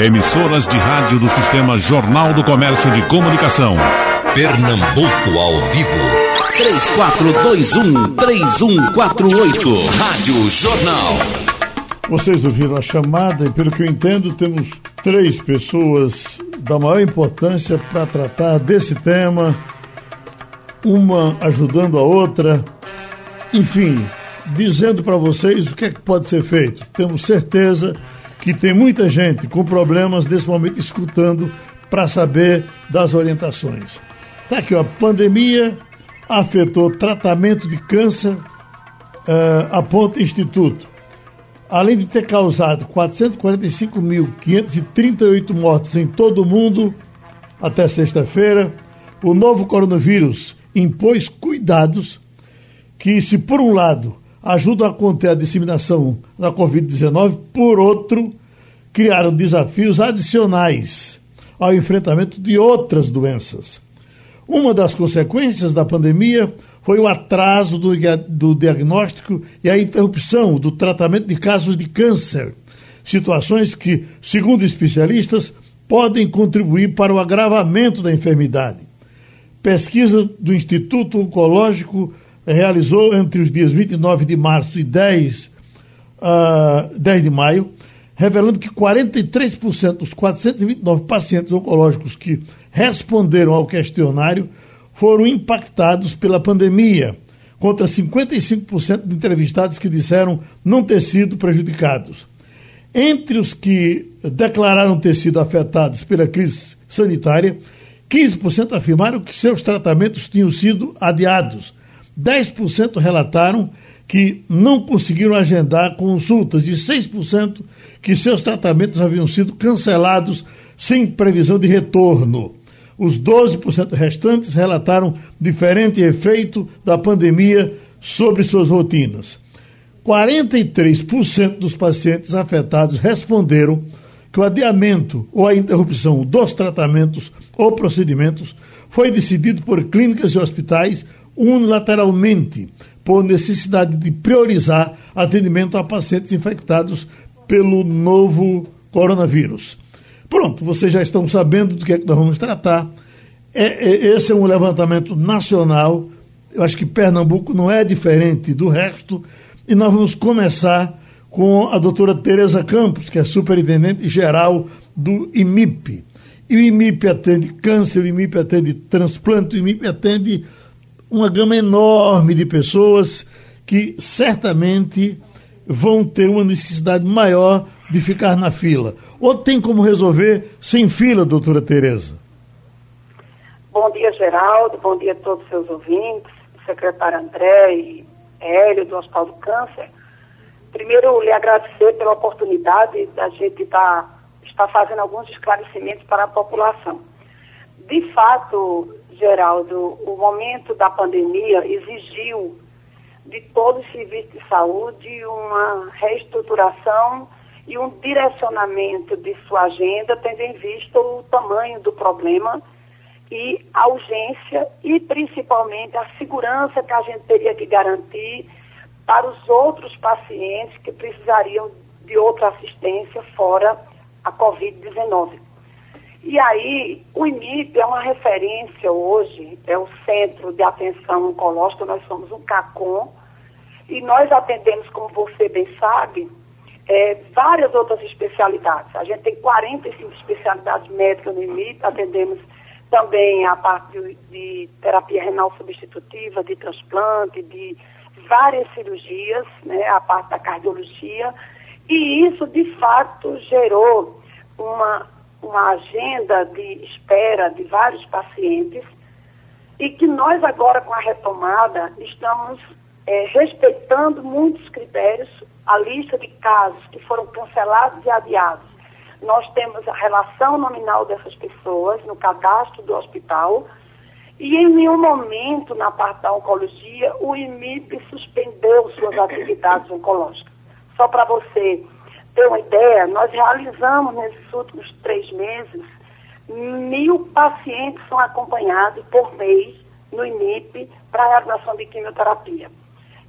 Emissoras de rádio do Sistema Jornal do Comércio de Comunicação. Pernambuco ao vivo. 3421-3148. Rádio Jornal. Vocês ouviram a chamada e, pelo que eu entendo, temos três pessoas da maior importância para tratar desse tema, uma ajudando a outra, enfim, dizendo para vocês o que é que pode ser feito. Temos certeza que tem muita gente com problemas nesse momento escutando para saber das orientações. Está aqui, ó, pandemia afetou tratamento de câncer, uh, aponta Instituto. Além de ter causado 445.538 mortes em todo o mundo até sexta-feira, o novo coronavírus impôs cuidados que, se por um lado ajudam a conter a disseminação da Covid-19, por outro, criaram desafios adicionais ao enfrentamento de outras doenças. Uma das consequências da pandemia foi o atraso do, do diagnóstico e a interrupção do tratamento de casos de câncer, situações que, segundo especialistas, podem contribuir para o agravamento da enfermidade. Pesquisa do Instituto Oncológico realizou entre os dias 29 de março e 10, uh, 10 de maio, revelando que 43% dos 429 pacientes oncológicos que responderam ao questionário foram impactados pela pandemia, contra 55% de entrevistados que disseram não ter sido prejudicados. Entre os que declararam ter sido afetados pela crise sanitária, 15% afirmaram que seus tratamentos tinham sido adiados. 10% relataram que não conseguiram agendar consultas e 6% que seus tratamentos haviam sido cancelados sem previsão de retorno. Os 12% restantes relataram diferente efeito da pandemia sobre suas rotinas. 43% dos pacientes afetados responderam que o adiamento ou a interrupção dos tratamentos ou procedimentos foi decidido por clínicas e hospitais unilateralmente, por necessidade de priorizar atendimento a pacientes infectados pelo novo coronavírus. Pronto, vocês já estão sabendo do que é que nós vamos tratar. É, é, esse é um levantamento nacional. Eu acho que Pernambuco não é diferente do resto. E nós vamos começar com a doutora Tereza Campos, que é superintendente geral do IMIP. E o IMIP atende câncer, o IMIP atende transplante, o IMIP atende uma gama enorme de pessoas que certamente vão ter uma necessidade maior de ficar na fila. Ou tem como resolver sem fila, doutora Tereza? Bom dia, Geraldo. Bom dia a todos os seus ouvintes, secretário André e Hélio do Hospital do Câncer. Primeiro, lhe agradecer pela oportunidade da gente estar, tá, estar fazendo alguns esclarecimentos para a população. De fato, Geraldo, o momento da pandemia exigiu de todos os serviços de saúde uma reestruturação e um direcionamento de sua agenda, tendo em vista o tamanho do problema e a urgência e principalmente a segurança que a gente teria que garantir para os outros pacientes que precisariam de outra assistência fora a Covid-19. E aí, o IMIP é uma referência hoje, é o Centro de Atenção Oncológica, nós somos um CACOM, e nós atendemos, como você bem sabe, é, várias outras especialidades. A gente tem 45 especialidades médicas no IMIP, atendemos também a parte de, terapia renal substitutiva, de transplante, de várias cirurgias, né, a parte da cardiologia, e isso de fato gerou uma, uma agenda de espera de vários pacientes e que nós agora com a retomada estamos é, respeitando muitos critérios, a lista de casos que foram cancelados e adiados. Nós temos a relação nominal dessas pessoas no cadastro do hospital e em nenhum momento na parte da oncologia o IMIP suspendeu suas atividades oncológicas. Só para você ter uma ideia, nós realizamos nesses últimos três meses mil pacientes são acompanhados por mês no IMIP para a realização de quimioterapia.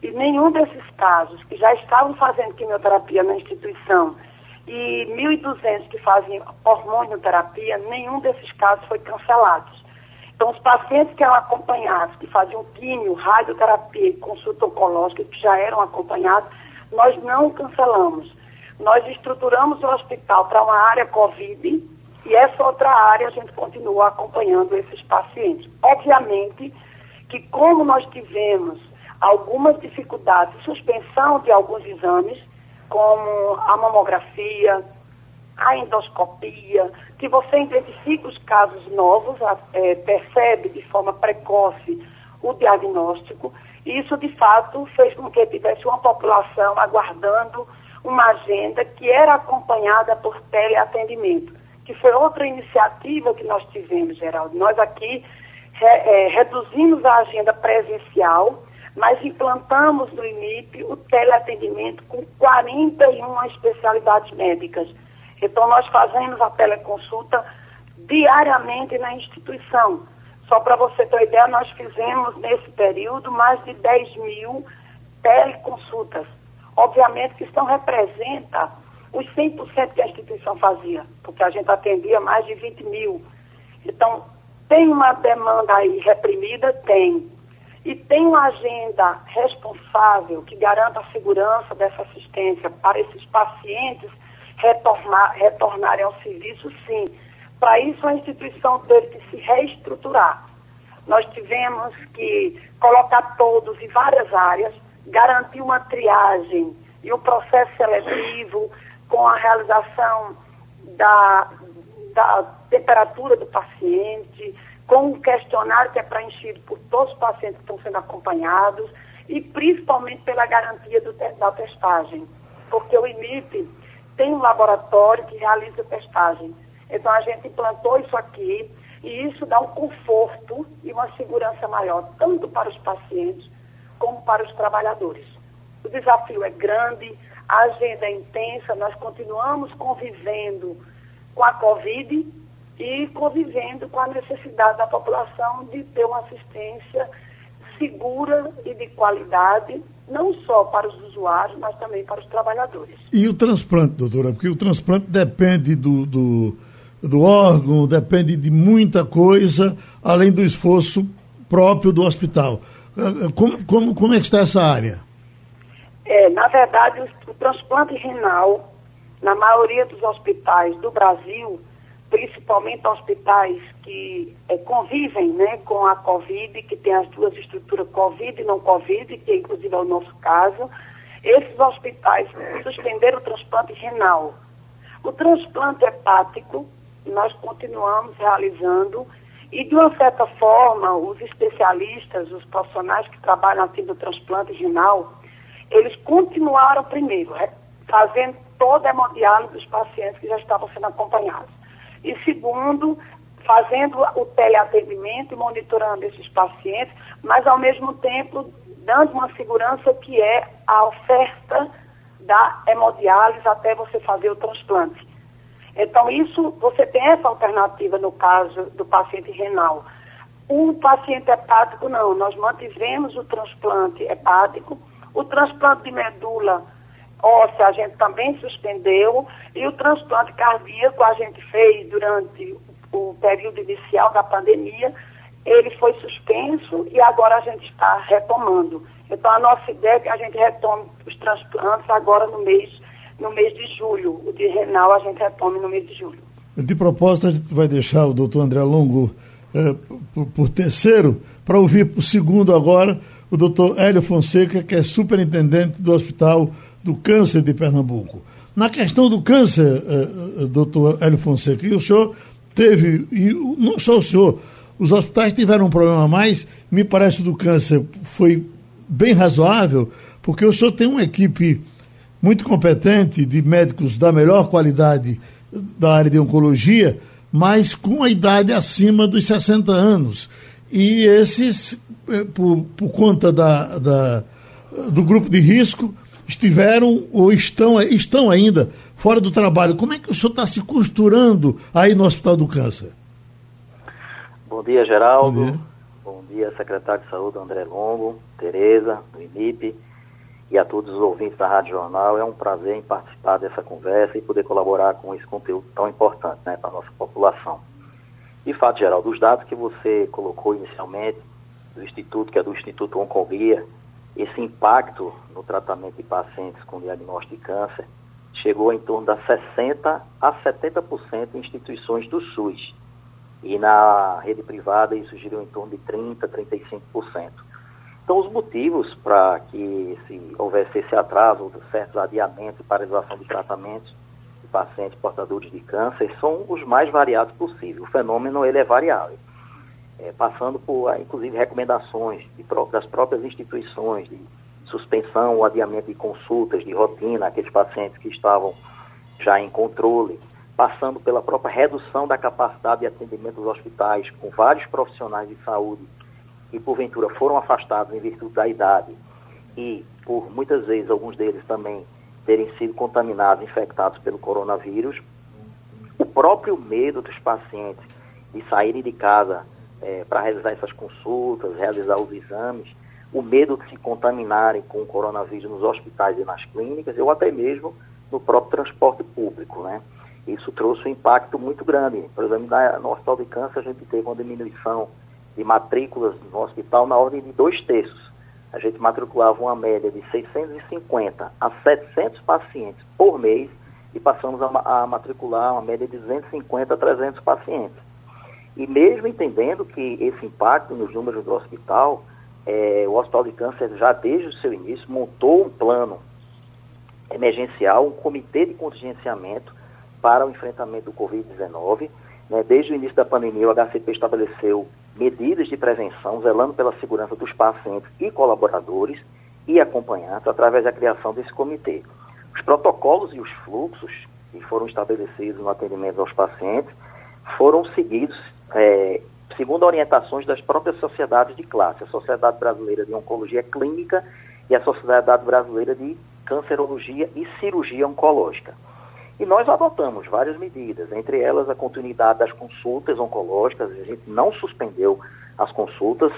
E nenhum desses casos que já estavam fazendo quimioterapia na instituição e 1.200 que fazem hormonioterapia, nenhum desses casos foi cancelado. Então, os pacientes que eram acompanhados, que faziam químio, radioterapia e consulta oncológica, que já eram acompanhados, nós não cancelamos. Nós estruturamos o hospital para uma área COVID e essa outra área a gente continua acompanhando esses pacientes. Obviamente que como nós tivemos algumas dificuldades, suspensão de alguns exames, como a mamografia, a endoscopia, que você identifica os casos novos, é, percebe de forma precoce o diagnóstico, isso de fato fez com que tivesse uma população aguardando uma agenda que era acompanhada por teleatendimento, que foi outra iniciativa que nós tivemos, Geraldo. Nós aqui é, reduzimos a agenda presencial mas implantamos no INIP o teleatendimento com 41 especialidades médicas. Então, nós fazemos a teleconsulta diariamente na instituição. Só para você ter uma ideia, nós fizemos nesse período mais de 10 mil teleconsultas. Obviamente que isso não representa os 100% que a instituição fazia, porque a gente atendia mais de 20 mil. Então, tem uma demanda aí reprimida? Tem e tem uma agenda responsável que garanta a segurança dessa assistência para esses pacientes retornar, retornarem ao serviço, sim. Para isso, a instituição teve que se reestruturar. Nós tivemos que colocar todos em várias áreas, garantir uma triagem e um processo seletivo com a realização da, da temperatura do paciente, com um questionário que é preenchido por todos os pacientes que estão sendo acompanhados e principalmente pela garantia do, da testagem, porque o IMIP tem um laboratório que realiza testagem. Então a gente implantou isso aqui e isso dá um conforto e uma segurança maior, tanto para os pacientes como para os trabalhadores. O desafio é grande, a agenda é intensa, nós continuamos convivendo com a Covid, e convivendo com a necessidade da população de ter uma assistência segura e de qualidade, não só para os usuários, mas também para os trabalhadores. E o transplante, doutora? Porque o transplante depende do, do, do órgão, depende de muita coisa, além do esforço próprio do hospital. Como, como, como é que está essa área? É, na verdade, o, o transplante renal, na maioria dos hospitais do Brasil, principalmente hospitais que é, convivem né, com a Covid, que tem as duas estruturas Covid e não Covid, que inclusive é o nosso caso, esses hospitais suspenderam o transplante renal. O transplante hepático, nós continuamos realizando, e de uma certa forma, os especialistas, os profissionais que trabalham aqui no transplante renal, eles continuaram primeiro, fazendo toda a hemodiálise dos pacientes que já estavam sendo acompanhados. E segundo, fazendo o teleatendimento e monitorando esses pacientes, mas ao mesmo tempo dando uma segurança que é a oferta da hemodiálise até você fazer o transplante. Então, isso, você tem essa alternativa no caso do paciente renal. O paciente hepático, não. Nós mantivemos o transplante hepático. O transplante de medula óssea a gente também suspendeu e o transplante cardíaco a gente fez durante o período inicial da pandemia, ele foi suspenso e agora a gente está retomando. Então a nossa ideia é que a gente retome os transplantes agora no mês, no mês de julho. O de renal a gente retome no mês de julho. De propósito, a gente vai deixar o doutor André Longo eh, por, por terceiro, para ouvir por segundo agora o doutor Hélio Fonseca, que é superintendente do Hospital do Câncer de Pernambuco. Na questão do câncer, uh, uh, doutor Hélio Fonseca, e o senhor teve, e não só o senhor, os hospitais tiveram um problema a mais, me parece do câncer foi bem razoável, porque o senhor tem uma equipe muito competente de médicos da melhor qualidade da área de oncologia, mas com a idade acima dos 60 anos. E esses, eh, por, por conta da, da, do grupo de risco, estiveram ou estão, estão ainda fora do trabalho. Como é que o senhor está se costurando aí no Hospital do Câncer? Bom dia, Geraldo. Bom dia, Bom dia secretário de Saúde André Longo, Tereza, do INIP. E a todos os ouvintes da Rádio Jornal. É um prazer em participar dessa conversa e poder colaborar com esse conteúdo tão importante né, para a nossa população. De fato, Geraldo, os dados que você colocou inicialmente do Instituto, que é do Instituto Oncologia, esse impacto no tratamento de pacientes com diagnóstico de câncer chegou em torno de 60% a 70% em instituições do SUS. E na rede privada isso girou em torno de 30%, 35%. Então, os motivos para que se houvesse esse atraso, certos adiamentos e paralisação de tratamentos de pacientes portadores de câncer são os mais variados possíveis. O fenômeno ele é variável, é, passando por, inclusive, recomendações de, das próprias instituições de suspensão ou adiamento de consultas de rotina, aqueles pacientes que estavam já em controle, passando pela própria redução da capacidade de atendimento dos hospitais, com vários profissionais de saúde que porventura foram afastados em virtude da idade e por muitas vezes alguns deles também terem sido contaminados, infectados pelo coronavírus, o próprio medo dos pacientes de saírem de casa é, para realizar essas consultas, realizar os exames, o medo de se contaminarem com o coronavírus nos hospitais e nas clínicas, ou até mesmo no próprio transporte público, né? Isso trouxe um impacto muito grande. Por exemplo, no Hospital de Câncer a gente teve uma diminuição de matrículas no hospital na ordem de dois terços. A gente matriculava uma média de 650 a 700 pacientes por mês e passamos a, a matricular uma média de 250 a 300 pacientes. E mesmo entendendo que esse impacto nos números do hospital é, o Hospital de Câncer já desde o seu início montou um plano emergencial, um comitê de contingenciamento para o enfrentamento do Covid-19. Né? Desde o início da pandemia, o HCP estabeleceu medidas de prevenção, zelando pela segurança dos pacientes e colaboradores e acompanhantes, através da criação desse comitê. Os protocolos e os fluxos que foram estabelecidos no atendimento aos pacientes foram seguidos é, segundo orientações das próprias sociedades de classe, a Sociedade Brasileira de Oncologia Clínica e a Sociedade Brasileira de Cancerologia e Cirurgia Oncológica. E nós adotamos várias medidas, entre elas a continuidade das consultas oncológicas, a gente não suspendeu as consultas,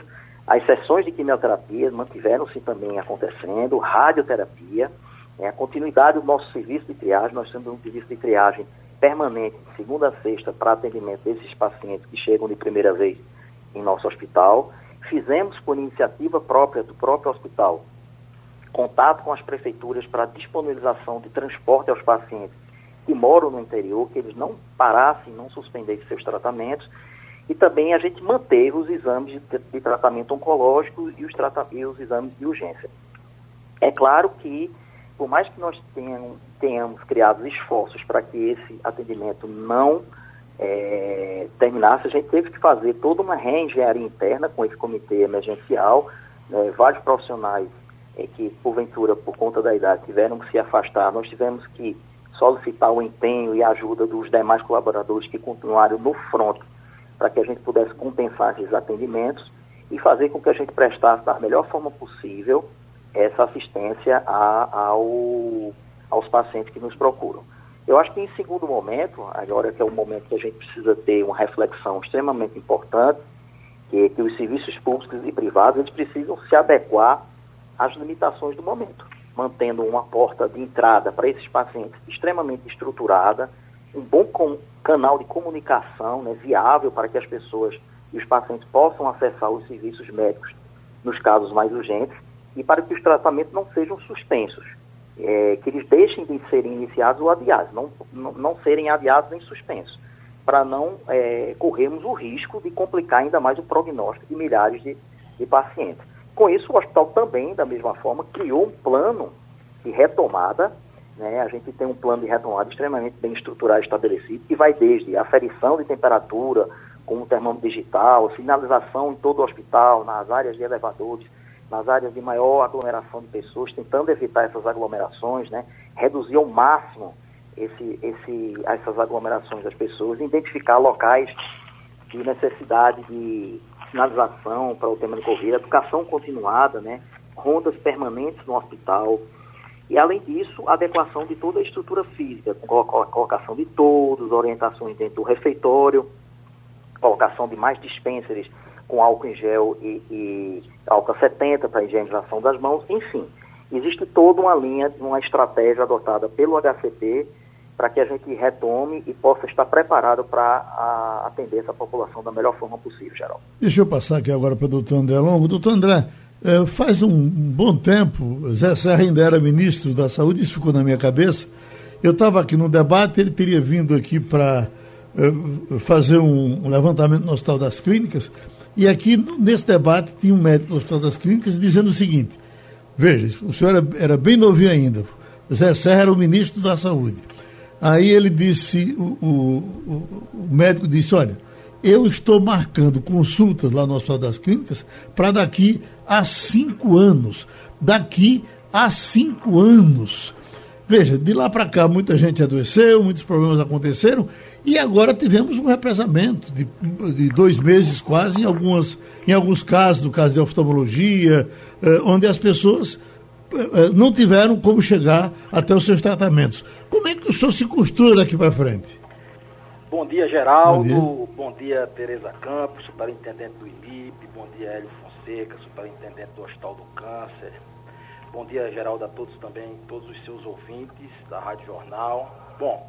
as sessões de quimioterapia mantiveram-se também acontecendo, radioterapia, né, a continuidade do nosso serviço de triagem, nós temos um serviço de triagem permanente, segunda a sexta, para atendimento desses pacientes que chegam de primeira vez em nosso hospital. Fizemos, por iniciativa própria do próprio hospital, contato com as prefeituras para disponibilização de transporte aos pacientes que moram no interior, que eles não parassem, não suspendessem seus tratamentos. E também a gente manteve os exames de, de tratamento oncológico e os, trata e os exames de urgência. É claro que por mais que nós tenhamos, tenhamos criado esforços para que esse atendimento não é, terminasse, a gente teve que fazer toda uma reengenharia interna com esse comitê emergencial, né, vários profissionais é, que, porventura, por conta da idade, tiveram que se afastar, nós tivemos que solicitar o empenho e a ajuda dos demais colaboradores que continuaram no front para que a gente pudesse compensar esses atendimentos e fazer com que a gente prestasse da melhor forma possível essa assistência a, ao, aos pacientes que nos procuram. Eu acho que em segundo momento, agora que é o momento que a gente precisa ter uma reflexão extremamente importante, que, é que os serviços públicos e privados eles precisam se adequar às limitações do momento, mantendo uma porta de entrada para esses pacientes extremamente estruturada, um bom canal de comunicação né, viável para que as pessoas e os pacientes possam acessar os serviços médicos nos casos mais urgentes e para que os tratamentos não sejam suspensos, é, que eles deixem de serem iniciados ou adiados, não, não, não serem adiados nem suspensos, para não é, corrermos o risco de complicar ainda mais o prognóstico de milhares de, de pacientes. Com isso, o hospital também, da mesma forma, criou um plano de retomada né? A gente tem um plano de retomada extremamente bem estruturado estabelecido, que vai desde aferição de temperatura, com o termômetro digital, sinalização em todo o hospital, nas áreas de elevadores, nas áreas de maior aglomeração de pessoas, tentando evitar essas aglomerações, né? reduzir ao máximo esse, esse, essas aglomerações das pessoas, identificar locais de necessidade de sinalização para o tema do Covid, educação continuada, né? rondas permanentes no hospital, e, além disso, adequação de toda a estrutura física, com colocação de todos, orientações dentro do refeitório, colocação de mais dispensers com álcool em gel e, e álcool 70 para higienização das mãos, enfim. existe toda uma linha, uma estratégia adotada pelo HCP para que a gente retome e possa estar preparado para atender essa população da melhor forma possível, Geraldo. Deixa eu passar aqui agora para o doutor André Longo. Doutor André, é, faz um, bom tempo, Zé Serra ainda era ministro da Saúde, isso ficou na minha cabeça. Eu estava aqui no debate, ele teria vindo aqui para é, fazer um, levantamento no Hospital das Clínicas, e aqui nesse debate tinha um médico do Hospital das Clínicas dizendo o seguinte: veja, o senhor era, era bem novinho ainda, Zé Serra era o ministro da Saúde. Aí ele disse, o, o, o médico disse, olha, eu estou marcando consultas lá no Hospital das Clínicas para daqui a cinco anos. Daqui a cinco anos. Veja, de lá para cá muita gente adoeceu, muitos problemas aconteceram e agora tivemos um represamento de, de dois meses quase, em, algumas, em alguns casos, no caso de oftalmologia, eh, onde as pessoas não tiveram como chegar até os seus tratamentos. Como é que o senhor se costura daqui para frente? Bom dia, Geraldo. Bom dia, Bom dia Tereza Campos, superintendente do IMIP. Bom dia, Hélio Fonseca, superintendente do Hospital do Câncer. Bom dia, Geraldo, a todos também, todos os seus ouvintes da Rádio Jornal. Bom,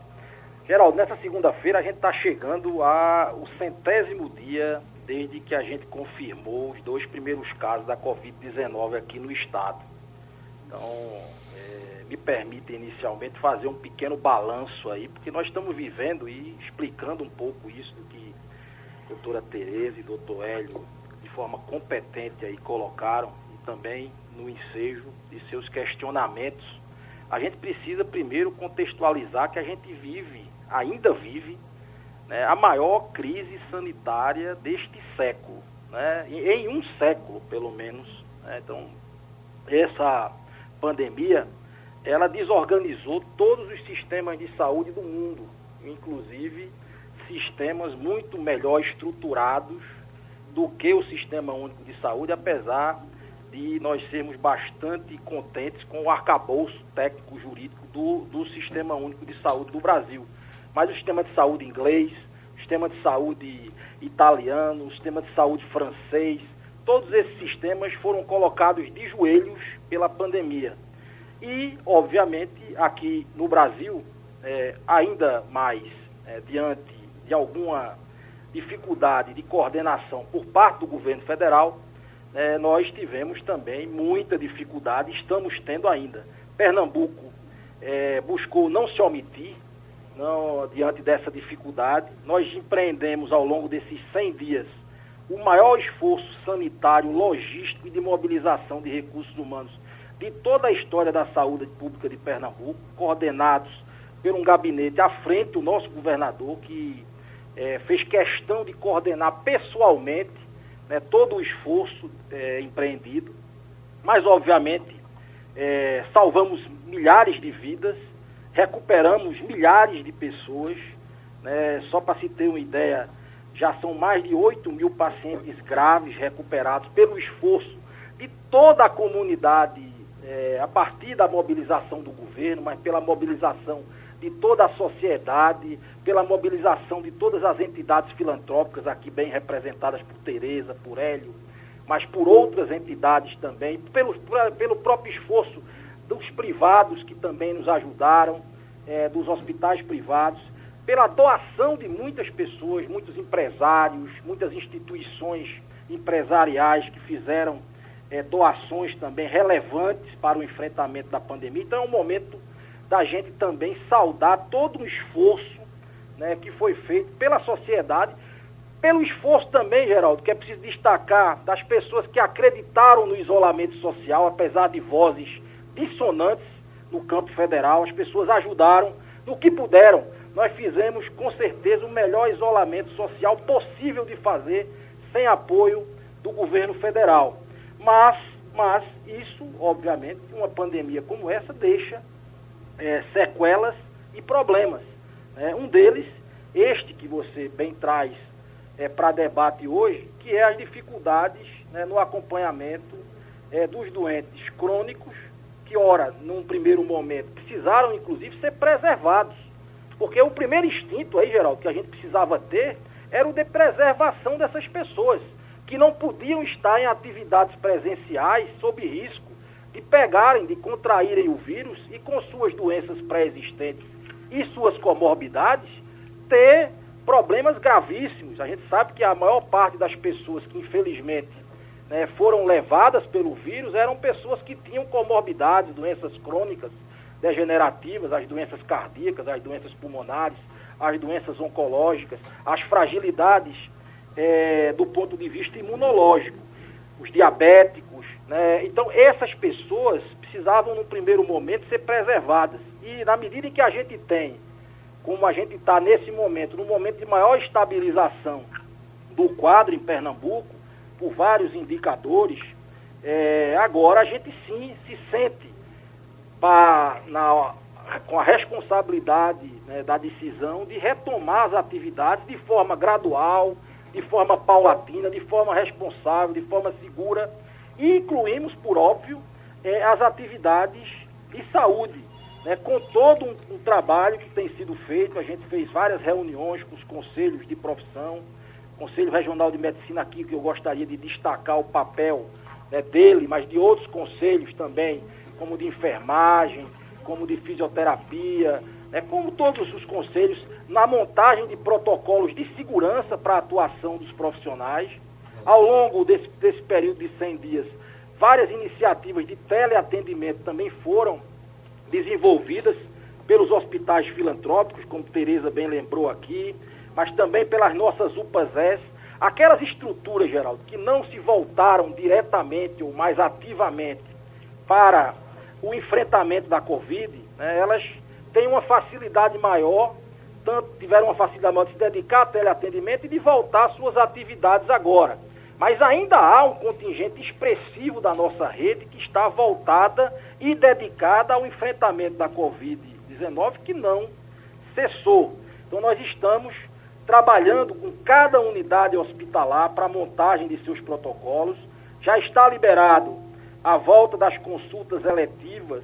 Geraldo, nessa segunda-feira a gente está chegando ao centésimo dia desde que a gente confirmou os dois primeiros casos da Covid-19 aqui no estado. Então, é, me permite inicialmente fazer um pequeno balanço aí, porque nós estamos vivendo e explicando um pouco isso do que a doutora Tereza e doutor Hélio, de forma competente aí, colocaram, e também no ensejo de seus questionamentos. A gente precisa primeiro contextualizar que a gente vive, ainda vive, né, a maior crise sanitária deste século, né, em um século pelo menos. Né, então, essa pandemia, ela desorganizou todos os sistemas de saúde do mundo, inclusive sistemas muito melhor estruturados do que o Sistema Único de Saúde, apesar de nós sermos bastante contentes com o arcabouço técnico-jurídico do, do Sistema Único de Saúde do Brasil. Mas o sistema de saúde inglês, o sistema de saúde italiano, o sistema de saúde francês, todos esses sistemas foram colocados de joelhos pela pandemia. E, obviamente, aqui no Brasil, é, ainda mais é, diante de alguma dificuldade de coordenação por parte do governo federal, é, nós tivemos também muita dificuldade, estamos tendo ainda. Pernambuco é, buscou não se omitir não, diante dessa dificuldade. Nós empreendemos ao longo desses 100 dias o maior esforço sanitário, logístico e de mobilização de recursos humanos de toda a história da saúde pública de Pernambuco, coordenados por um gabinete à frente do nosso governador, que é, fez questão de coordenar pessoalmente né, todo o esforço é, empreendido. Mas, obviamente, é, salvamos milhares de vidas, recuperamos milhares de pessoas. Né, só para se ter uma ideia, já são mais de 8 mil pacientes graves recuperados pelo esforço de toda a comunidade é, a partir da mobilização do governo, mas pela mobilização de toda a sociedade, pela mobilização de todas as entidades filantrópicas aqui bem representadas por Tereza, por Hélio, mas por outras entidades também, pelo, pelo próprio esforço dos privados que também nos ajudaram, é, dos hospitais privados, pela doação de muitas pessoas, muitos empresários, muitas instituições empresariais que fizeram é, doações também relevantes para o enfrentamento da pandemia. Então é um momento da gente também saudar todo o esforço né, que foi feito pela sociedade, pelo esforço também, Geraldo, que é preciso destacar das pessoas que acreditaram no isolamento social, apesar de vozes dissonantes no campo federal, as pessoas ajudaram no que puderam. Nós fizemos com certeza o melhor isolamento social possível de fazer sem apoio do governo federal. Mas, mas isso, obviamente, uma pandemia como essa deixa é, sequelas e problemas. Né? Um deles, este que você bem traz é, para debate hoje, que é as dificuldades né, no acompanhamento é, dos doentes crônicos, que, ora, num primeiro momento, precisaram, inclusive, ser preservados. Porque o primeiro instinto aí, Geraldo, que a gente precisava ter era o de preservação dessas pessoas que não podiam estar em atividades presenciais sob risco de pegarem, de contraírem o vírus e com suas doenças pré-existentes e suas comorbidades, ter problemas gravíssimos. A gente sabe que a maior parte das pessoas que infelizmente né, foram levadas pelo vírus eram pessoas que tinham comorbidades, doenças crônicas, degenerativas, as doenças cardíacas, as doenças pulmonares, as doenças oncológicas, as fragilidades é, do ponto de vista imunológico, os diabéticos. Né? Então, essas pessoas precisavam, no primeiro momento, ser preservadas. E, na medida em que a gente tem, como a gente está nesse momento, no momento de maior estabilização do quadro em Pernambuco, por vários indicadores, é, agora a gente sim se sente pra, na, com a responsabilidade né, da decisão de retomar as atividades de forma gradual, de forma paulatina, de forma responsável, de forma segura, e incluímos, por óbvio, é, as atividades de saúde, né, com todo um, um, trabalho que tem sido feito. A gente fez várias reuniões com os conselhos de profissão, Conselho Regional de Medicina aqui, que eu gostaria de destacar o papel né, dele, mas de outros conselhos também, como de enfermagem, como de fisioterapia, né, como todos os conselhos, na montagem de protocolos de segurança para a atuação dos profissionais. Ao longo desse, desse período de 100 dias, várias iniciativas de teleatendimento também foram desenvolvidas pelos hospitais filantrópicos, como Tereza bem lembrou aqui, mas também pelas nossas UPAs, aquelas estruturas, Geraldo, que não se voltaram diretamente ou mais ativamente para o enfrentamento da Covid, né, elas têm uma facilidade maior, tanto tiveram uma facilidade de se dedicar ao teleatendimento e de voltar às suas atividades agora. Mas ainda há um contingente expressivo da nossa rede que está voltada e dedicada ao enfrentamento da Covid-19 que não cessou. Então nós estamos trabalhando com cada unidade hospitalar para a montagem de seus protocolos. Já está liberado a volta das consultas eletivas,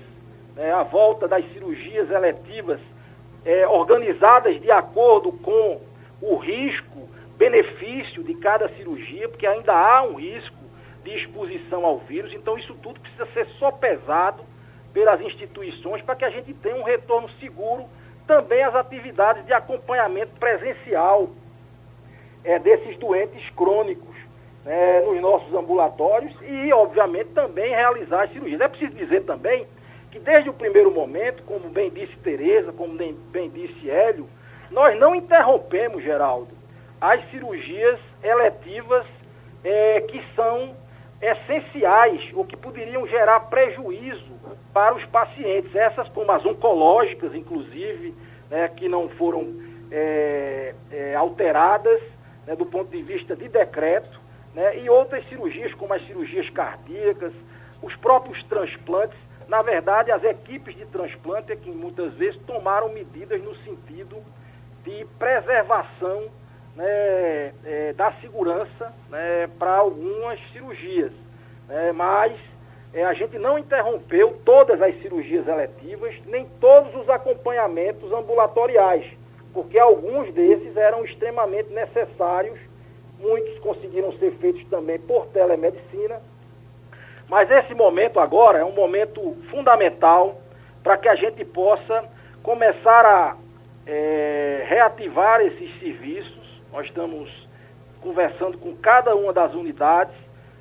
né, a volta das cirurgias eletivas é, organizadas de acordo com o risco, benefício de cada cirurgia, porque ainda há um risco de exposição ao vírus, então isso tudo precisa ser só pesado pelas instituições para que a gente tenha um retorno seguro também às atividades de acompanhamento presencial é, desses doentes crônicos né, nos nossos ambulatórios e, obviamente, também realizar as cirurgias. É preciso dizer também que desde o primeiro momento, como bem disse Tereza, como bem, disse Hélio, nós não interrompemos, Geraldo, as cirurgias eletivas é, que são essenciais ou que poderiam gerar prejuízo para os pacientes. Essas como as oncológicas, inclusive, né, que não foram é, é, alteradas né, do ponto de vista de decreto, né, e outras cirurgias, como as cirurgias cardíacas, os próprios transplantes. Na verdade, as equipes de transplante é que muitas vezes tomaram medidas no sentido de preservação né, é, da segurança né, para algumas cirurgias. Né, mas é, a gente não interrompeu todas as cirurgias eletivas, nem todos os acompanhamentos ambulatoriais, porque alguns desses eram extremamente necessários muitos conseguiram ser feitos também por telemedicina. Mas esse momento agora é um momento fundamental para que a gente possa começar a é, reativar esses serviços. Nós estamos conversando com cada uma das unidades,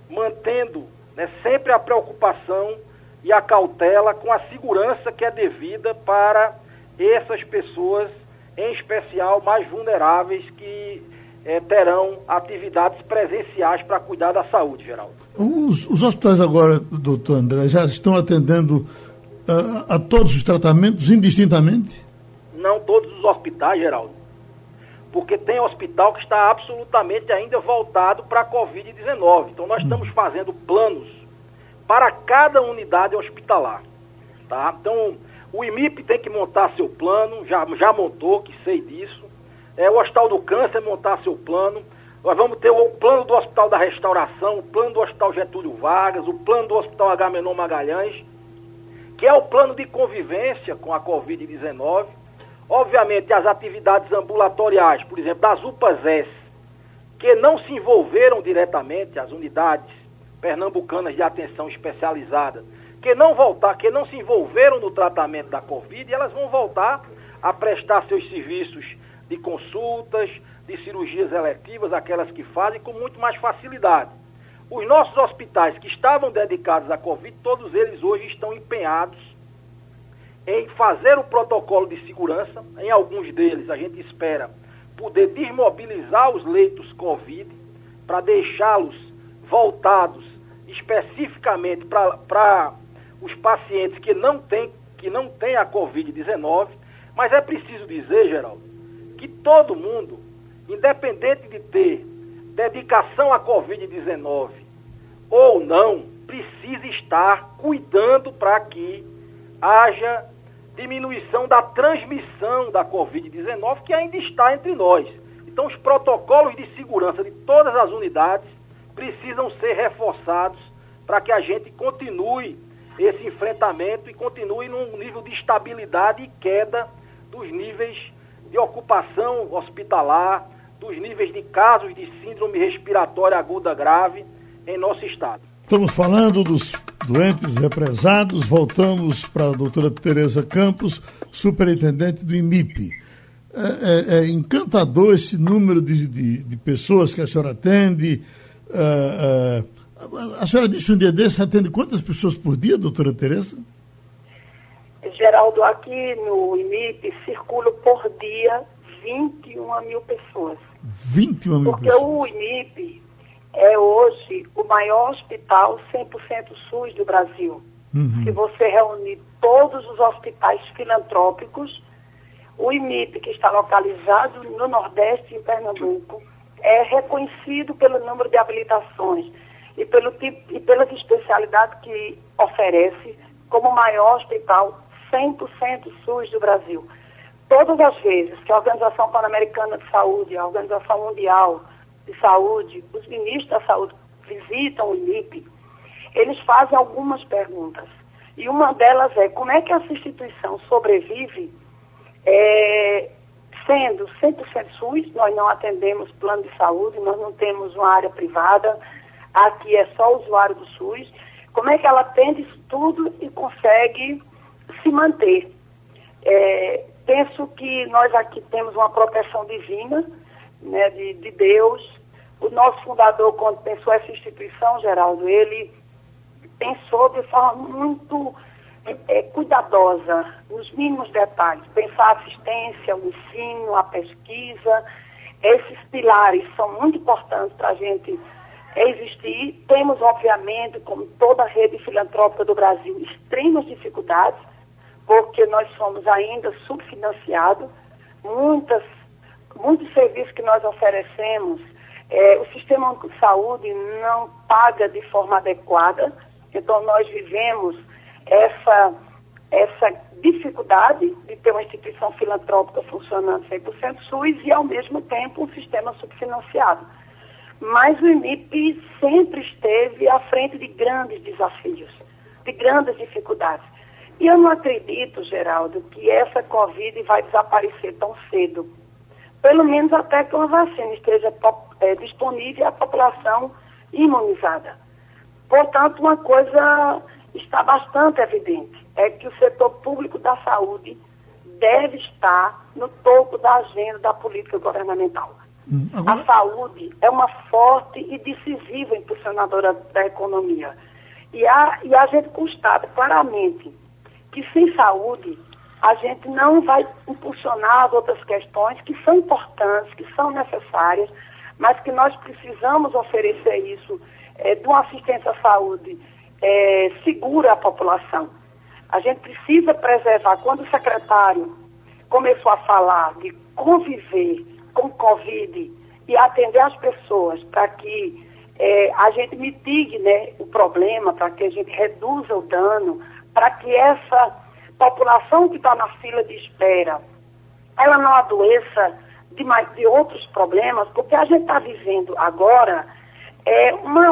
mantendo né, sempre a preocupação e a cautela com a segurança que é devida para essas pessoas, em especial mais vulneráveis, que é, terão atividades presenciais para cuidar da saúde, Geraldo. Os, os hospitais agora, doutor André, já estão atendendo uh, a todos os tratamentos indistintamente? Não todos os hospitais, Geraldo. Porque tem hospital que está absolutamente ainda voltado para a Covid-19. Então nós hum. estamos fazendo planos para cada unidade hospitalar. Tá? Então, o IMIP tem que montar seu plano, já, já montou, que sei disso é, o Hospital do Câncer montar seu plano. Nós vamos ter o plano do Hospital da Restauração, o plano do Hospital Getúlio Vargas, o plano do Hospital Agamenon Magalhães, que é o plano de convivência com a Covid-19. Obviamente, as atividades ambulatoriais, por exemplo, das UPAs que não se envolveram diretamente, as unidades pernambucanas de atenção especializada, que não voltar, que não se envolveram no tratamento da Covid, elas vão voltar a prestar seus serviços de consultas, de cirurgias eletivas, aquelas que fazem, com muito mais facilidade. Os nossos hospitais que estavam dedicados à Covid, todos eles hoje estão empenhados em fazer o protocolo de segurança. Em alguns deles, a gente espera poder desmobilizar os leitos Covid para deixá-los voltados especificamente para os pacientes que não têm que não têm a Covid-19, mas é preciso dizer, Geraldo, que todo mundo, independente de ter dedicação à Covid-19 ou não, precisa estar cuidando para que haja diminuição da transmissão da Covid-19 que ainda está entre nós. Então, os protocolos de segurança de todas as unidades precisam ser reforçados para que a gente continue esse enfrentamento e continue num nível de estabilidade e queda dos níveis de ocupação hospitalar, dos níveis de casos de síndrome respiratória aguda grave em nosso estado. Estamos falando dos doentes represados, voltamos para a doutora Tereza Campos, superintendente do IMIP. É, é, é encantador esse número de, de, de, pessoas que a senhora atende. É, é a senhora disse um dia desse, atende quantas pessoas por dia, doutora Tereza? Geraldo, aqui no IMIP circulam por dia 21 mil pessoas. 21 mil Porque pessoas? Porque o IMIP é hoje o maior hospital 100% SUS do Brasil. Uhum. Se você reunir todos os hospitais filantrópicos, o IMIP, que está localizado no Nordeste, em Pernambuco, é reconhecido pelo número de habilitações e, pelo tipo, e pelas especialidades que oferece como o maior hospital 100% SUS do Brasil. Todas as vezes que a Organização Pan-Americana de Saúde, a Organização Mundial de Saúde, os ministros da saúde visitam o INIP, eles fazem algumas perguntas. E uma delas é como é que essa instituição sobrevive é, sendo 100% SUS, nós não atendemos plano de saúde, nós não temos uma área privada, aqui é só usuário do SUS, como é que ela atende isso tudo e consegue se manter? É, penso que nós aqui temos uma proteção divina, né, de, de Deus. O nosso fundador, quando pensou essa instituição, Geraldo, ele pensou de forma muito é, cuidadosa, nos mínimos detalhes. Pensar a assistência, o ensino, a pesquisa. Esses pilares são muito importantes para a gente existir. Temos, obviamente, como toda a rede filantrópica do Brasil, extremas dificuldades, porque nós somos ainda subfinanciados. Muitas, muitos serviços que nós oferecemos, é, o sistema de saúde não paga de forma adequada, então nós vivemos essa, essa dificuldade de ter uma instituição filantrópica funcionando 100% SUS e, ao mesmo tempo, um sistema subfinanciado. Mas o IMIP sempre esteve à frente de grandes desafios, de grandes dificuldades. E eu não acredito, Geraldo, que essa Covid vai desaparecer tão cedo. Pelo menos até que uma vacina esteja é, disponível à população imunizada. Portanto, uma coisa está bastante evidente, é que o setor público da saúde deve estar no topo da agenda da política governamental. Hum, agora... A saúde é uma forte e decisiva impulsionadora da economia. E a, e a gente constata claramente que sem saúde a gente não vai impulsionar as outras questões que são importantes, que são necessárias, mas que nós precisamos oferecer isso é, de uma assistência à saúde é, segura à população. A gente precisa preservar. Quando o secretário começou a falar de conviver com Covid e atender as pessoas para que é, a gente mitigue né, o problema, para que a gente reduza o dano, para que essa população que está na fila de espera, ela não adoeça de, mais, de outros problemas, porque a gente está vivendo agora é uma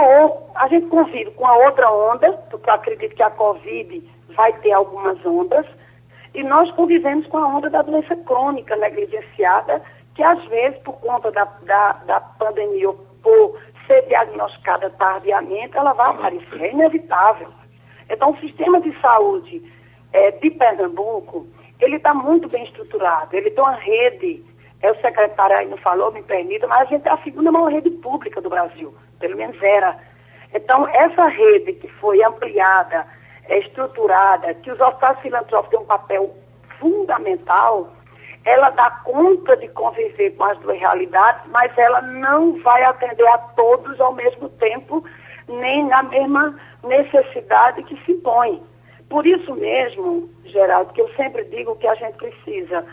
a gente convive com a outra onda, porque eu acredito que a Covid vai ter algumas ondas, e nós convivemos com a onda da doença crônica negligenciada, que às vezes, por conta da, da, da pandemia ou por ser diagnosticada tardiamente, ela vai aparecer. É inevitável. Então, o sistema de saúde é, de Pernambuco, ele está muito bem estruturado, ele tem uma rede, é, o secretário aí não falou, me permita, mas a gente é a segunda maior rede pública do Brasil, pelo menos era. Então, essa rede que foi ampliada, é, estruturada, que os hospitais filantrópicos têm um papel fundamental, ela dá conta de conviver com as duas realidades, mas ela não vai atender a todos ao mesmo tempo, nem na mesma necessidade que se impõe. Por isso mesmo, Geraldo, que eu sempre digo que a gente precisa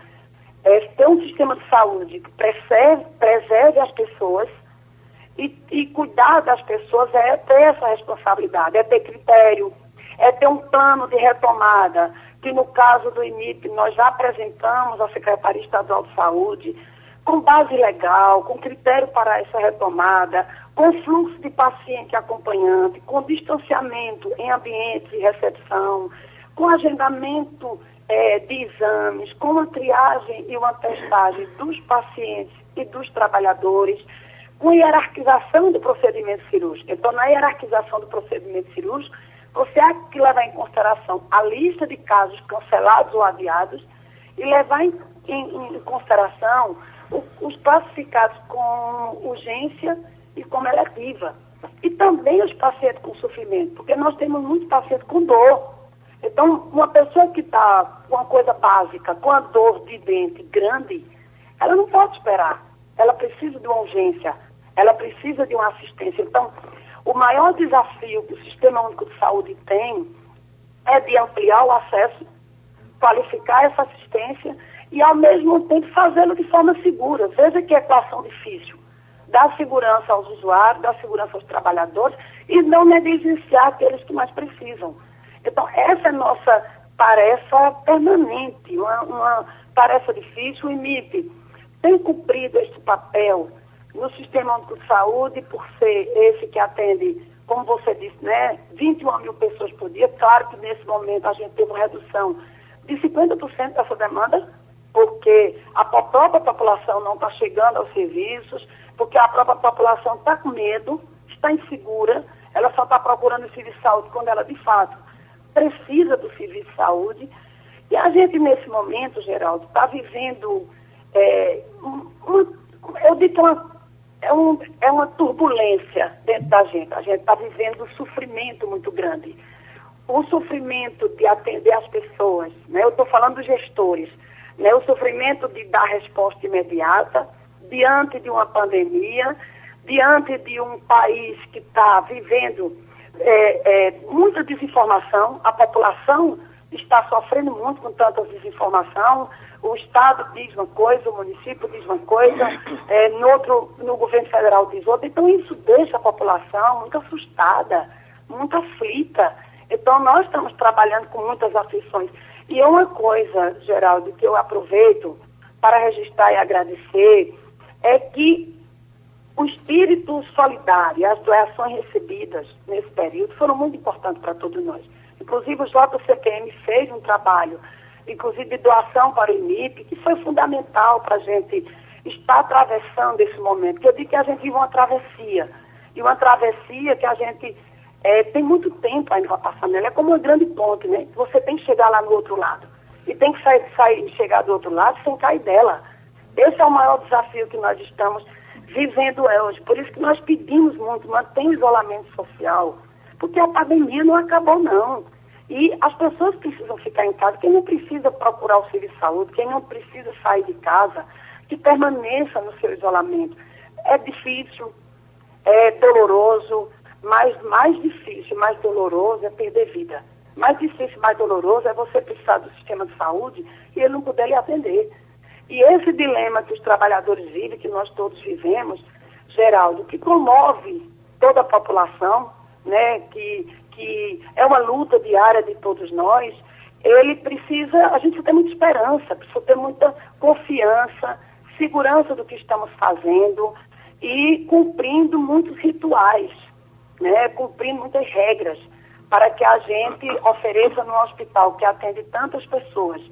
é, ter um sistema de saúde que preserve, preserve as pessoas e, e cuidar das pessoas é ter essa responsabilidade, é ter critério, é ter um plano de retomada, que no caso do INIP nós já apresentamos à Secretaria Estadual de Saúde, com base legal, com critério para essa retomada, com fluxo de paciente acompanhante, com distanciamento em ambientes de recepção, com agendamento é, de exames, com a triagem e uma testagem dos pacientes e dos trabalhadores, com hierarquização do procedimento cirúrgico. Então, na hierarquização do procedimento cirúrgico, você há que levar em consideração a lista de casos cancelados ou adiados e levar em, em, em consideração o, os classificados com urgência e como eletiva. E também os pacientes com sofrimento, porque nós temos muitos pacientes com dor. Então, uma pessoa que está com uma coisa básica, com a dor de dente grande, ela não pode esperar. Ela precisa de uma urgência, ela precisa de uma assistência. Então, o maior desafio que o Sistema Único de Saúde tem é de ampliar o acesso, qualificar essa assistência e, ao mesmo tempo, fazê-lo de forma segura. Veja que equação difícil. Dar segurança aos usuários, dar segurança aos trabalhadores e não negligenciar aqueles que mais precisam. Então, essa é nossa tarefa permanente, uma, uma tarefa difícil. O IMIP tem cumprido este papel no Sistema Único de Saúde, por ser esse que atende, como você disse, né, 21 mil pessoas por dia. Claro que nesse momento a gente teve uma redução de 50% dessa demanda, porque a própria população não está chegando aos serviços, porque a própria população está com medo, está insegura, ela só está procurando o serviço de saúde quando ela, de fato, precisa do serviço de saúde. E a gente, nesse momento, Geraldo, está vivendo é, uma, eu digo que é uma é, um, é uma turbulência dentro da gente. A gente está vivendo um sofrimento muito grande. O sofrimento de atender as pessoas, né? eu estou falando dos gestores, né? o sofrimento de dar resposta imediata diante de uma pandemia, diante de um país que está vivendo é, é, muita desinformação, a população está sofrendo muito com tanta desinformação, o Estado diz uma coisa, o município diz uma coisa, é, no, outro, no governo federal diz outra. Então, isso deixa a população muito assustada, muito aflita. Então, nós estamos trabalhando com muitas aflições. E é uma coisa, Geraldo, que eu aproveito para registrar e agradecer, é que o espírito solidário, as doações recebidas nesse período foram muito importantes para todos nós. Inclusive, o JCPM fez um trabalho inclusive de doação para o INIP, que foi fundamental para a gente estar atravessando esse momento. Porque eu digo que a gente vive uma travessia. E uma travessia que a gente é, tem muito tempo ainda para passar nela. É como uma grande ponte, né? Você tem que chegar lá no outro lado. E tem que sair, sair, chegar do outro lado sem cair dela. Esse é o maior desafio que nós estamos vivendo hoje. Por isso que nós pedimos muito, mantém o isolamento social. Porque a pandemia não acabou, não. E as pessoas precisam ficar em casa. Quem não precisa procurar o serviço de saúde, quem não precisa sair de casa, que permaneça no seu isolamento. É difícil, é doloroso, mas mais difícil, mais doloroso é perder vida. Mais difícil, mais doloroso é você precisar do sistema de saúde e ele não puder lhe atender. E esse dilema que os trabalhadores vivem, que nós todos vivemos, Geraldo, que comove toda a população, né, que que é uma luta diária de todos nós, ele precisa, a gente precisa ter muita esperança, precisa ter muita confiança, segurança do que estamos fazendo e cumprindo muitos rituais, né, cumprindo muitas regras, para que a gente ofereça no hospital que atende tantas pessoas,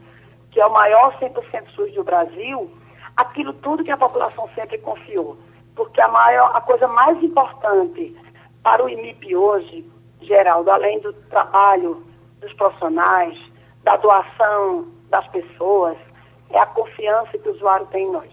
que é o maior 100% SUS do Brasil, aquilo tudo que a população sempre confiou. Porque a, maior, a coisa mais importante para o IMIP hoje Geraldo, além do trabalho dos profissionais, da doação das pessoas, é a confiança que o usuário tem em nós.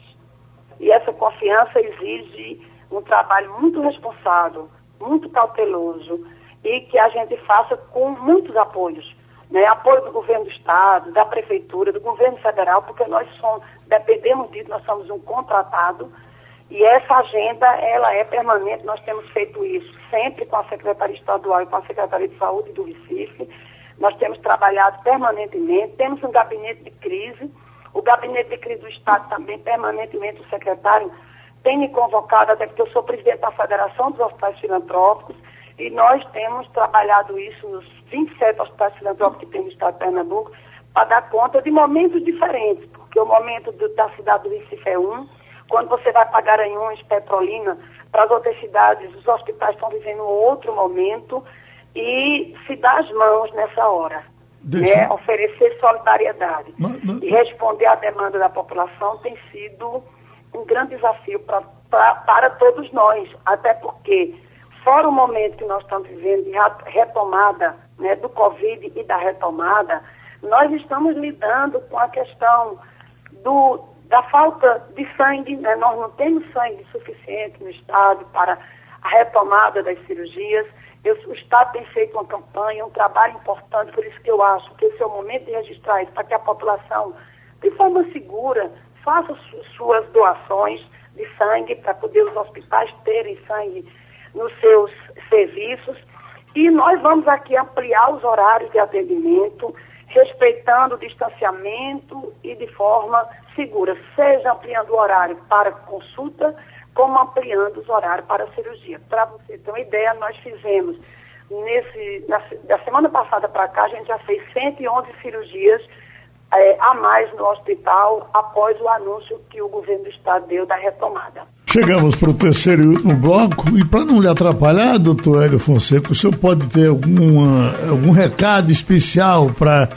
E essa confiança exige um trabalho muito responsável, muito cauteloso e que a gente faça com muitos apoios. Né? Apoio do governo do Estado, da Prefeitura, do governo federal, porque nós somos, dependemos disso, nós somos um contratado e essa agenda, ela é permanente, nós temos feito isso sempre com a Secretaria Estadual e com a Secretaria de Saúde do Recife. Nós temos trabalhado permanentemente, temos um gabinete de crise, o gabinete de crise do Estado também, permanentemente, o secretário tem me convocado, até porque eu sou presidente da Federação dos Hospitais Filantrópicos, e nós temos trabalhado isso nos 27 hospitais filantrópicos que tem no Estado de Pernambuco, para dar conta de momentos diferentes, porque o momento do, da cidade do Recife é um, quando você vai para Garanhuns, Petrolina, para as outras cidades, os hospitais estão vivendo outro momento e se dá as mãos nessa hora. Né? Oferecer solidariedade mas, mas... e responder à demanda da população tem sido um grande desafio pra, pra, para todos nós, até porque, fora o momento que nós estamos vivendo de retomada né, do Covid e da retomada, nós estamos lidando com a questão do, da falta de sangue, né? nós não temos sangue suficiente no Estado para a retomada das cirurgias. Eu, o Estado tem feito uma campanha, um trabalho importante, por isso que eu acho que esse é o momento de registrar isso, para que a população, de forma segura, faça su suas doações de sangue, para poder os hospitais terem sangue nos seus serviços. E nós vamos aqui ampliar os horários de atendimento, respeitando o distanciamento e de forma segura, seja ampliando o horário para consulta, como ampliando os horários para cirurgia. Para você ter uma ideia, nós fizemos, nesse, na, da semana passada para cá, a gente já fez 111 cirurgias é, a mais no hospital após o anúncio que o governo do estado deu da retomada. Chegamos para o terceiro e último bloco e para não lhe atrapalhar, doutor Hélio Fonseca, o senhor pode ter alguma, algum recado especial para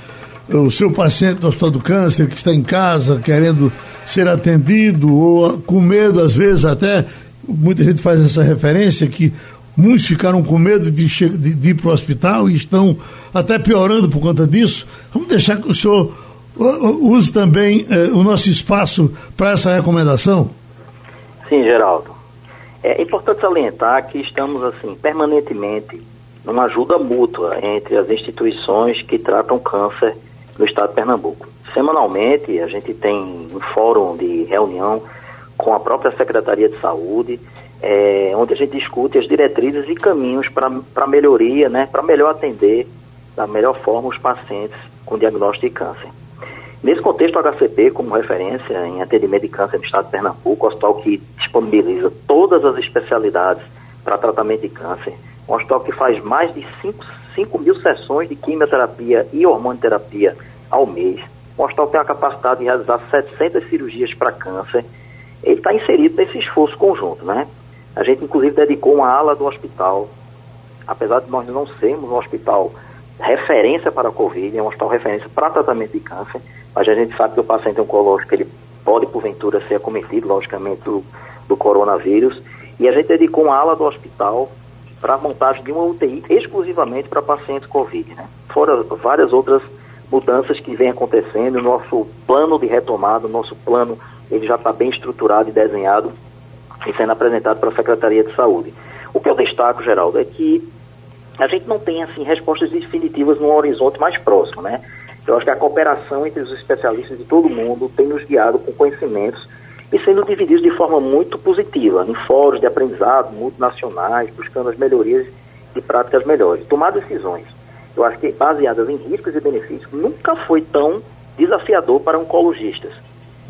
o seu paciente do Hospital do Câncer que está em casa querendo ser atendido ou com medo, às vezes até, muita gente faz essa referência que muitos ficaram com medo de, de, de ir para o hospital e estão até piorando por conta disso. Vamos deixar que o senhor use também eh, o nosso espaço para essa recomendação? Sim, Geraldo. É importante salientar que estamos assim permanentemente numa ajuda mútua entre as instituições que tratam câncer no estado de Pernambuco. Semanalmente, a gente tem um fórum de reunião com a própria Secretaria de Saúde, é, onde a gente discute as diretrizes e caminhos para melhoria, né, para melhor atender da melhor forma os pacientes com diagnóstico de câncer. Nesse contexto, o HCP, como referência em atendimento de câncer no estado de Pernambuco, hospital que disponibiliza todas as especialidades para tratamento de câncer, um hospital que faz mais de 5 5 mil sessões de quimioterapia e hormonioterapia ao mês. O hospital tem a capacidade de realizar 700 cirurgias para câncer. Ele está inserido nesse esforço conjunto, né? A gente, inclusive, dedicou uma ala do hospital, apesar de nós não sermos um hospital referência para a Covid, é um hospital referência para tratamento de câncer, mas a gente sabe que o paciente oncológico ele pode, porventura, ser acometido, logicamente, do, do coronavírus. E a gente dedicou uma ala do hospital para a montagem de uma UTI exclusivamente para pacientes Covid, né? Fora várias outras mudanças que vêm acontecendo, nosso plano de retomada, nosso plano, ele já está bem estruturado e desenhado e sendo apresentado para a Secretaria de Saúde. O que eu destaco, Geraldo, é que a gente não tem, assim, respostas definitivas no horizonte mais próximo, né? Eu acho que a cooperação entre os especialistas de todo mundo tem nos guiado com conhecimentos e sendo divididos de forma muito positiva, em fóruns de aprendizado multinacionais, buscando as melhorias e práticas melhores. Tomar decisões, eu acho que baseadas em riscos e benefícios, nunca foi tão desafiador para oncologistas.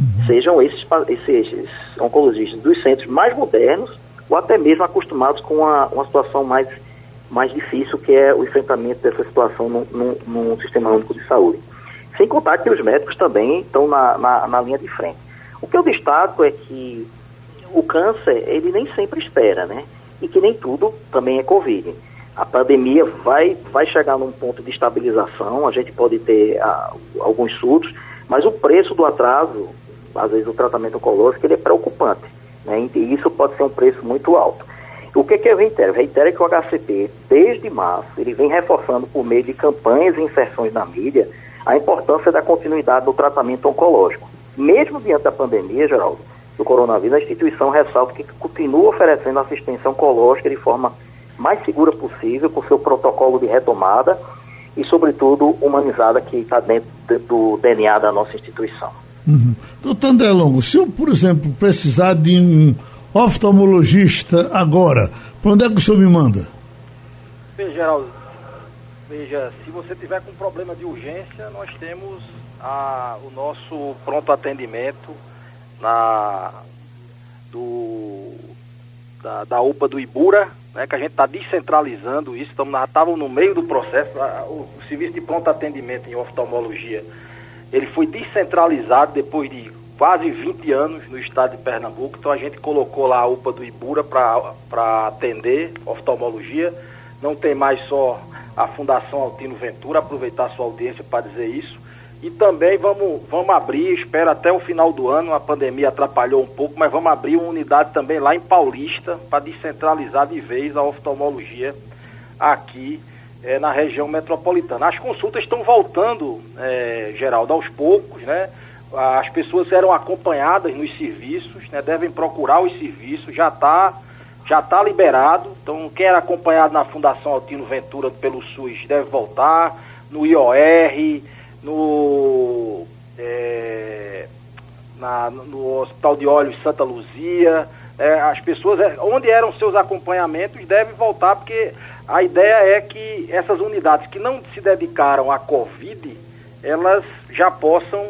Uhum. Sejam esses, esses oncologistas dos centros mais modernos ou até mesmo acostumados com uma, uma situação mais, mais difícil, que é o enfrentamento dessa situação num, sistema único de saúde. Sem contar que os médicos também estão na, na, na linha de frente. O que eu destaco é que o câncer, ele nem sempre espera, né? E que nem tudo também é Covid. A pandemia vai, vai chegar num ponto de estabilização, a gente pode ter alguns surtos, mas o preço do atraso, às vezes o tratamento oncológico, ele é preocupante, né? E isso pode ser um preço muito alto. O que, que eu reitero? Reitero que o HCP, desde março, ele vem reforçando por meio de campanhas e inserções na mídia a importância da continuidade do tratamento oncológico. Mesmo diante da pandemia, Geraldo, do coronavírus, a instituição ressalta que continua oferecendo assistência oncológica de forma mais segura possível, com seu protocolo de retomada e, sobretudo, humanizada que está dentro do DNA da nossa instituição. Uhum. Doutor André Longo, se eu, por exemplo, precisar de um oftalmologista agora, para onde é que o senhor me manda? Veja, Geraldo, veja, se você tiver com problema de urgência, nós temos a, o nosso pronto atendimento na, do, da, da UPA do Ibura, né, que a gente está descentralizando isso, estávamos no meio do processo, a, o, o, serviço de pronto atendimento em oftalmologia, ele foi descentralizado depois de quase 20 anos no estado de Pernambuco, então a gente colocou lá a UPA do Ibura para atender oftalmologia, não tem mais só a Fundação Altino Ventura, aproveitar sua audiência para dizer isso, e também vamos, vamos abrir, espero até o final do ano, a pandemia atrapalhou um pouco, mas vamos abrir uma unidade também lá em Paulista para descentralizar de vez a oftalmologia aqui é, na região metropolitana. As consultas estão voltando, é, Geraldo, aos poucos, né? As pessoas eram acompanhadas nos serviços, né? devem procurar os serviços, já está já tá liberado. Então, quem era acompanhado na Fundação Altino Ventura pelo SUS deve voltar, no IOR no, é, na, no Hospital de Olhos Santa Luzia. É, as pessoas, é, onde eram seus acompanhamentos, devem voltar, porque a ideia é que essas unidades que não se dedicaram à Covid, elas já possam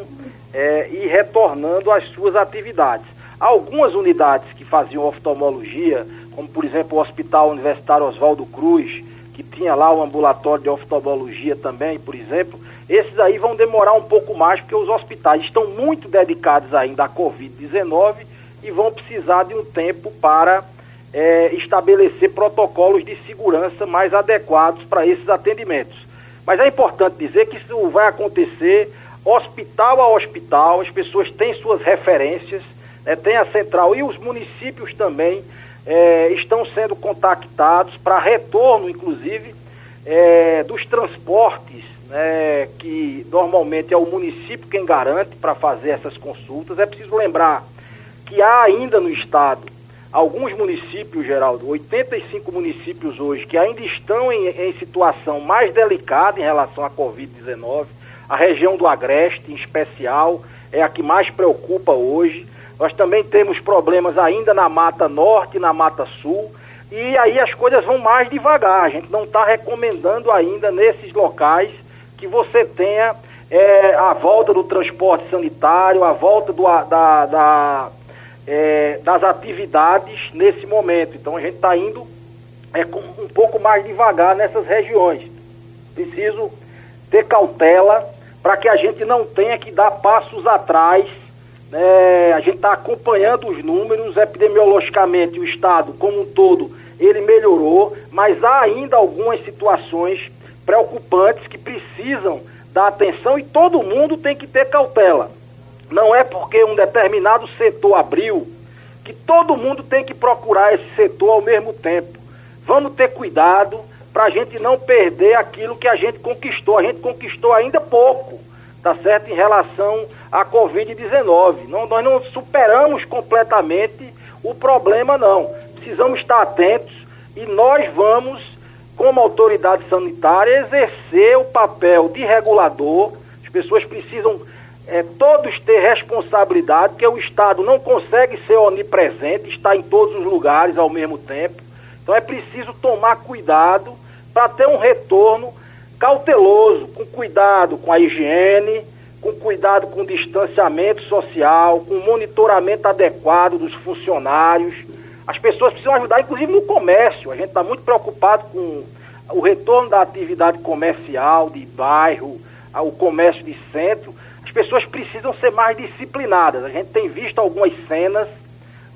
é, ir retornando às suas atividades. Algumas unidades que faziam oftalmologia, como por exemplo o Hospital Universitário Oswaldo Cruz, que tinha lá o ambulatório de oftalmologia também, por exemplo, esses aí vão demorar um pouco mais, porque os hospitais estão muito dedicados ainda à Covid-19 e vão precisar de um tempo para é, estabelecer protocolos de segurança mais adequados para esses atendimentos. Mas é importante dizer que isso vai acontecer hospital a hospital, as pessoas têm suas referências, né, tem a central e os municípios também é, estão sendo contactados para retorno, inclusive, é, dos transportes é, que normalmente é o município quem garante para fazer essas consultas. É preciso lembrar que há ainda no estado alguns municípios, Geraldo, 85 municípios hoje, que ainda estão em, em situação mais delicada em relação à Covid-19. A região do Agreste, em especial, é a que mais preocupa hoje. Nós também temos problemas ainda na Mata Norte na Mata Sul. E aí as coisas vão mais devagar. A gente não está recomendando ainda nesses locais que você tenha é, a volta do transporte sanitário, a volta do, da, da, é, das atividades nesse momento. Então a gente está indo é, um pouco mais devagar nessas regiões. Preciso ter cautela para que a gente não tenha que dar passos atrás. Né? A gente está acompanhando os números, epidemiologicamente o Estado como um todo ele melhorou, mas há ainda algumas situações preocupantes que precisam da atenção e todo mundo tem que ter cautela. Não é porque um determinado setor abriu que todo mundo tem que procurar esse setor ao mesmo tempo. Vamos ter cuidado para a gente não perder aquilo que a gente conquistou. A gente conquistou ainda pouco, tá certo? Em relação à Covid-19. Não, nós não superamos completamente o problema, não. Precisamos estar atentos e nós vamos como autoridade sanitária, exercer o papel de regulador. As pessoas precisam é, todos ter responsabilidade, porque o Estado não consegue ser onipresente, está em todos os lugares ao mesmo tempo. Então é preciso tomar cuidado para ter um retorno cauteloso, com cuidado com a higiene, com cuidado com distanciamento social, com monitoramento adequado dos funcionários as pessoas precisam ajudar, inclusive no comércio. A gente está muito preocupado com o retorno da atividade comercial, de bairro, o comércio de centro. As pessoas precisam ser mais disciplinadas. A gente tem visto algumas cenas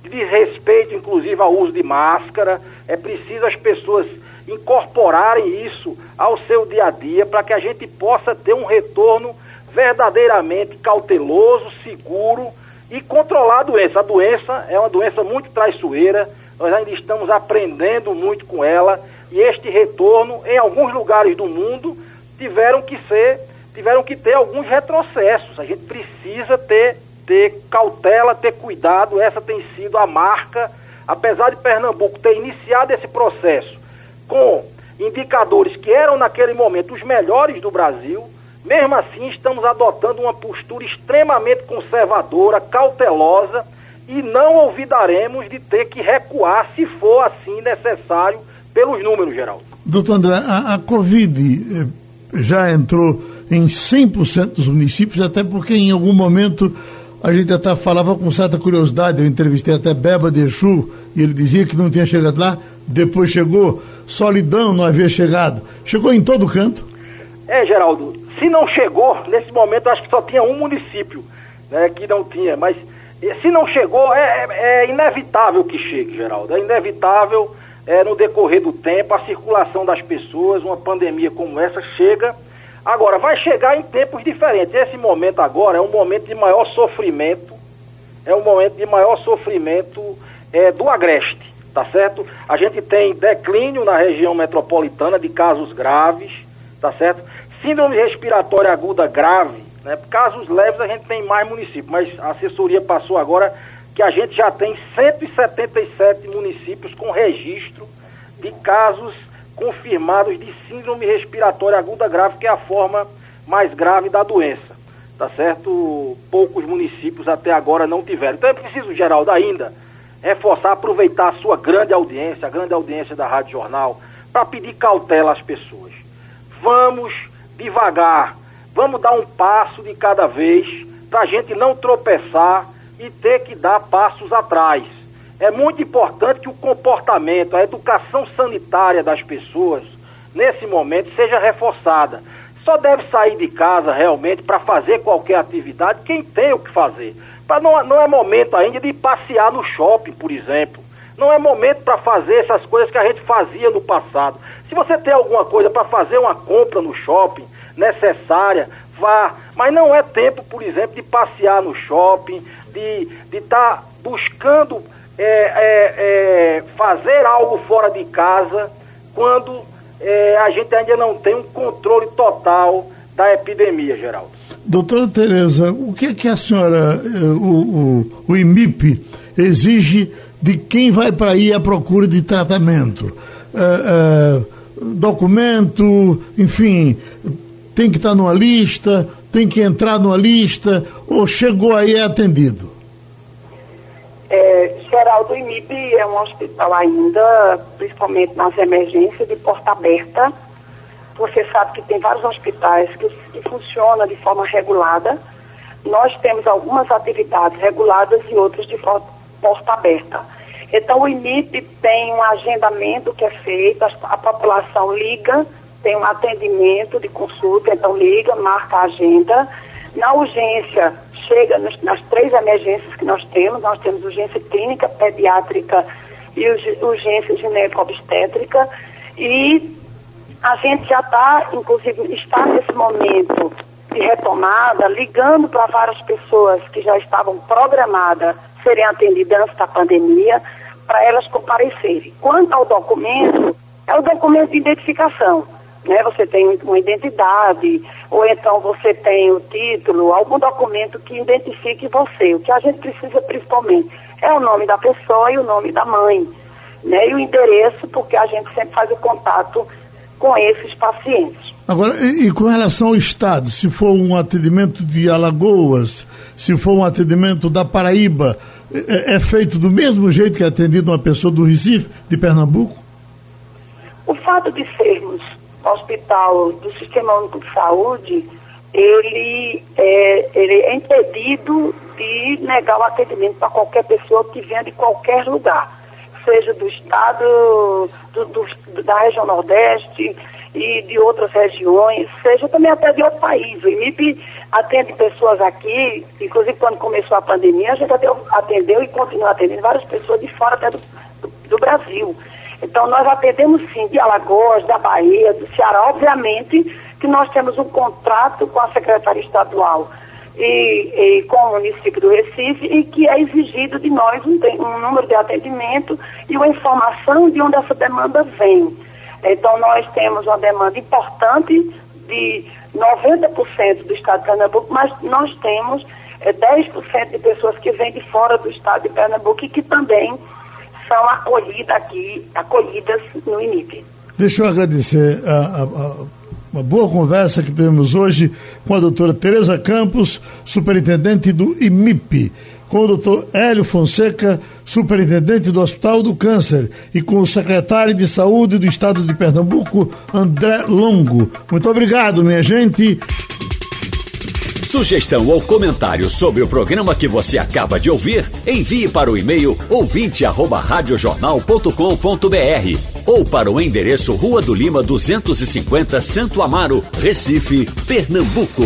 de desrespeito, inclusive, ao uso de máscara. É preciso as pessoas incorporarem isso ao seu dia a dia para que a gente possa ter um retorno verdadeiramente cauteloso, seguro e controlar a doença. A doença é uma doença muito traiçoeira, nós ainda estamos aprendendo muito com ela e este retorno, em alguns lugares do mundo, tiveram que ser, tiveram que ter alguns retrocessos. A gente precisa ter, ter cautela, ter cuidado, essa tem sido a marca, apesar de Pernambuco ter iniciado esse processo com indicadores que eram naquele momento os melhores do Brasil, mesmo assim estamos adotando uma postura extremamente conservadora, cautelosa e não olvidaremos de ter que recuar se for assim necessário pelos números, Geraldo. Doutor André, a, a Covid eh, já entrou em 100% dos municípios, até porque em algum momento a gente até falava com certa curiosidade, eu entrevistei até Beba de Exu, e ele dizia que não tinha chegado lá, depois chegou, Solidão não havia chegado. Chegou em todo canto? É, Geraldo, se não chegou, nesse momento acho que só tinha um município né, que não tinha, mas se não chegou, é, é, é inevitável que chegue, Geraldo. É inevitável é, no decorrer do tempo, a circulação das pessoas, uma pandemia como essa chega. Agora, vai chegar em tempos diferentes. Esse momento agora é um momento de maior sofrimento, é um momento de maior sofrimento é, do agreste, tá certo? A gente tem declínio na região metropolitana de casos graves, tá certo? Síndrome respiratória aguda grave, né? Casos leves a gente tem mais municípios, mas a assessoria passou agora que a gente já tem 177 municípios com registro de casos confirmados de síndrome respiratória aguda grave, que é a forma mais grave da doença. Tá certo? Poucos municípios até agora não tiveram. Então é preciso, Geraldo, ainda reforçar, aproveitar a sua grande audiência, a grande audiência da Rádio Jornal, para pedir cautela às pessoas. Vamos devagar, vamos dar um passo de cada vez, para a gente não tropeçar e ter que dar passos atrás. É muito importante que o comportamento, a educação sanitária das pessoas, nesse momento, seja reforçada. Só deve sair de casa realmente para fazer qualquer atividade quem tem o que fazer. Pra não, não é momento ainda de passear no shopping, por exemplo. Não é momento para fazer essas coisas que a gente fazia no passado. Se você tem alguma coisa para fazer uma compra no shopping necessária, vá. Mas não é tempo, por exemplo, de passear no shopping, de estar tá buscando é, é, é, fazer algo fora de casa quando é, a gente ainda não tem um controle total da epidemia, Geraldo. Doutora Tereza, o que é que a senhora, é, o, o, o IMIP, exige de quem vai para aí à procura de tratamento? É, documento, enfim, tem que estar numa lista, tem que entrar numa lista ou chegou aí é atendido? É, Geraldo IMIB é um hospital ainda, principalmente nas emergências, de porta aberta. Você sabe que tem vários hospitais que, que funcionam de forma regulada. Nós temos algumas atividades reguladas e outras de porta aberta. Então, o IMIP tem um agendamento que é feito, a, a população liga tem um atendimento de consulta, então liga, marca a agenda. Na urgência, chega nas, nas três emergências que nós temos, nós temos urgência clínica, pediátrica e urgência gineco-obstétrica. E a gente já está, inclusive, está nesse momento de retomada, ligando para várias pessoas que já estavam programadas serem atendidas antes da pandemia, para elas comparecerem. Quanto ao documento, é o documento de identificação né? Você tem uma identidade, ou então você tem o título, algum documento que identifique você. O que a gente precisa principalmente é o nome da pessoa e o nome da mãe, né? E o endereço, porque a gente sempre faz o contato com esses pacientes. Agora, e, e, com relação ao Estado, se for um atendimento de Alagoas, se for um atendimento da Paraíba, é, é feito do mesmo jeito que é atendido uma pessoa do Recife, de Pernambuco? O fato de sermos hospital do Sistema Único de Saúde, ele é, ele é impedido de negar o atendimento para qualquer pessoa que venha de qualquer lugar, seja do estado, do, do, da região Nordeste e de outras regiões, seja também até de outro país. O IMIP atende pessoas aqui, inclusive quando começou a pandemia, a gente atendeu e continua atendendo várias pessoas de fora até do, do, do Brasil. Então, nós atendemos sim de Alagoas, da Bahia, do Ceará. Obviamente que nós temos um contrato com a Secretaria Estadual e, e, com o município do Recife e que é exigido de nós um, um número de atendimento e uma informação de onde essa demanda vem. Então, nós temos uma demanda importante de 90% do estado de Pernambuco, mas nós temos é, 10% de pessoas que vêm de fora do estado de Pernambuco e que também são acolhidas aqui, acolhidas no INIP. Deixa eu agradecer a, a, a, uma boa conversa que temos hoje com a doutora Tereza Campos, superintendente do IMIP com o doutor Hélio Fonseca, superintendente do Hospital do Câncer, e com o secretário de Saúde do Estado de Pernambuco, André Longo. Muito obrigado, minha gente. Sugestão ou comentário sobre o programa que você acaba de ouvir, envie para o e-mail ouvinte@radiojornal.com.br ou para o endereço Rua do Lima 250, Santo Amaro, Recife, Pernambuco.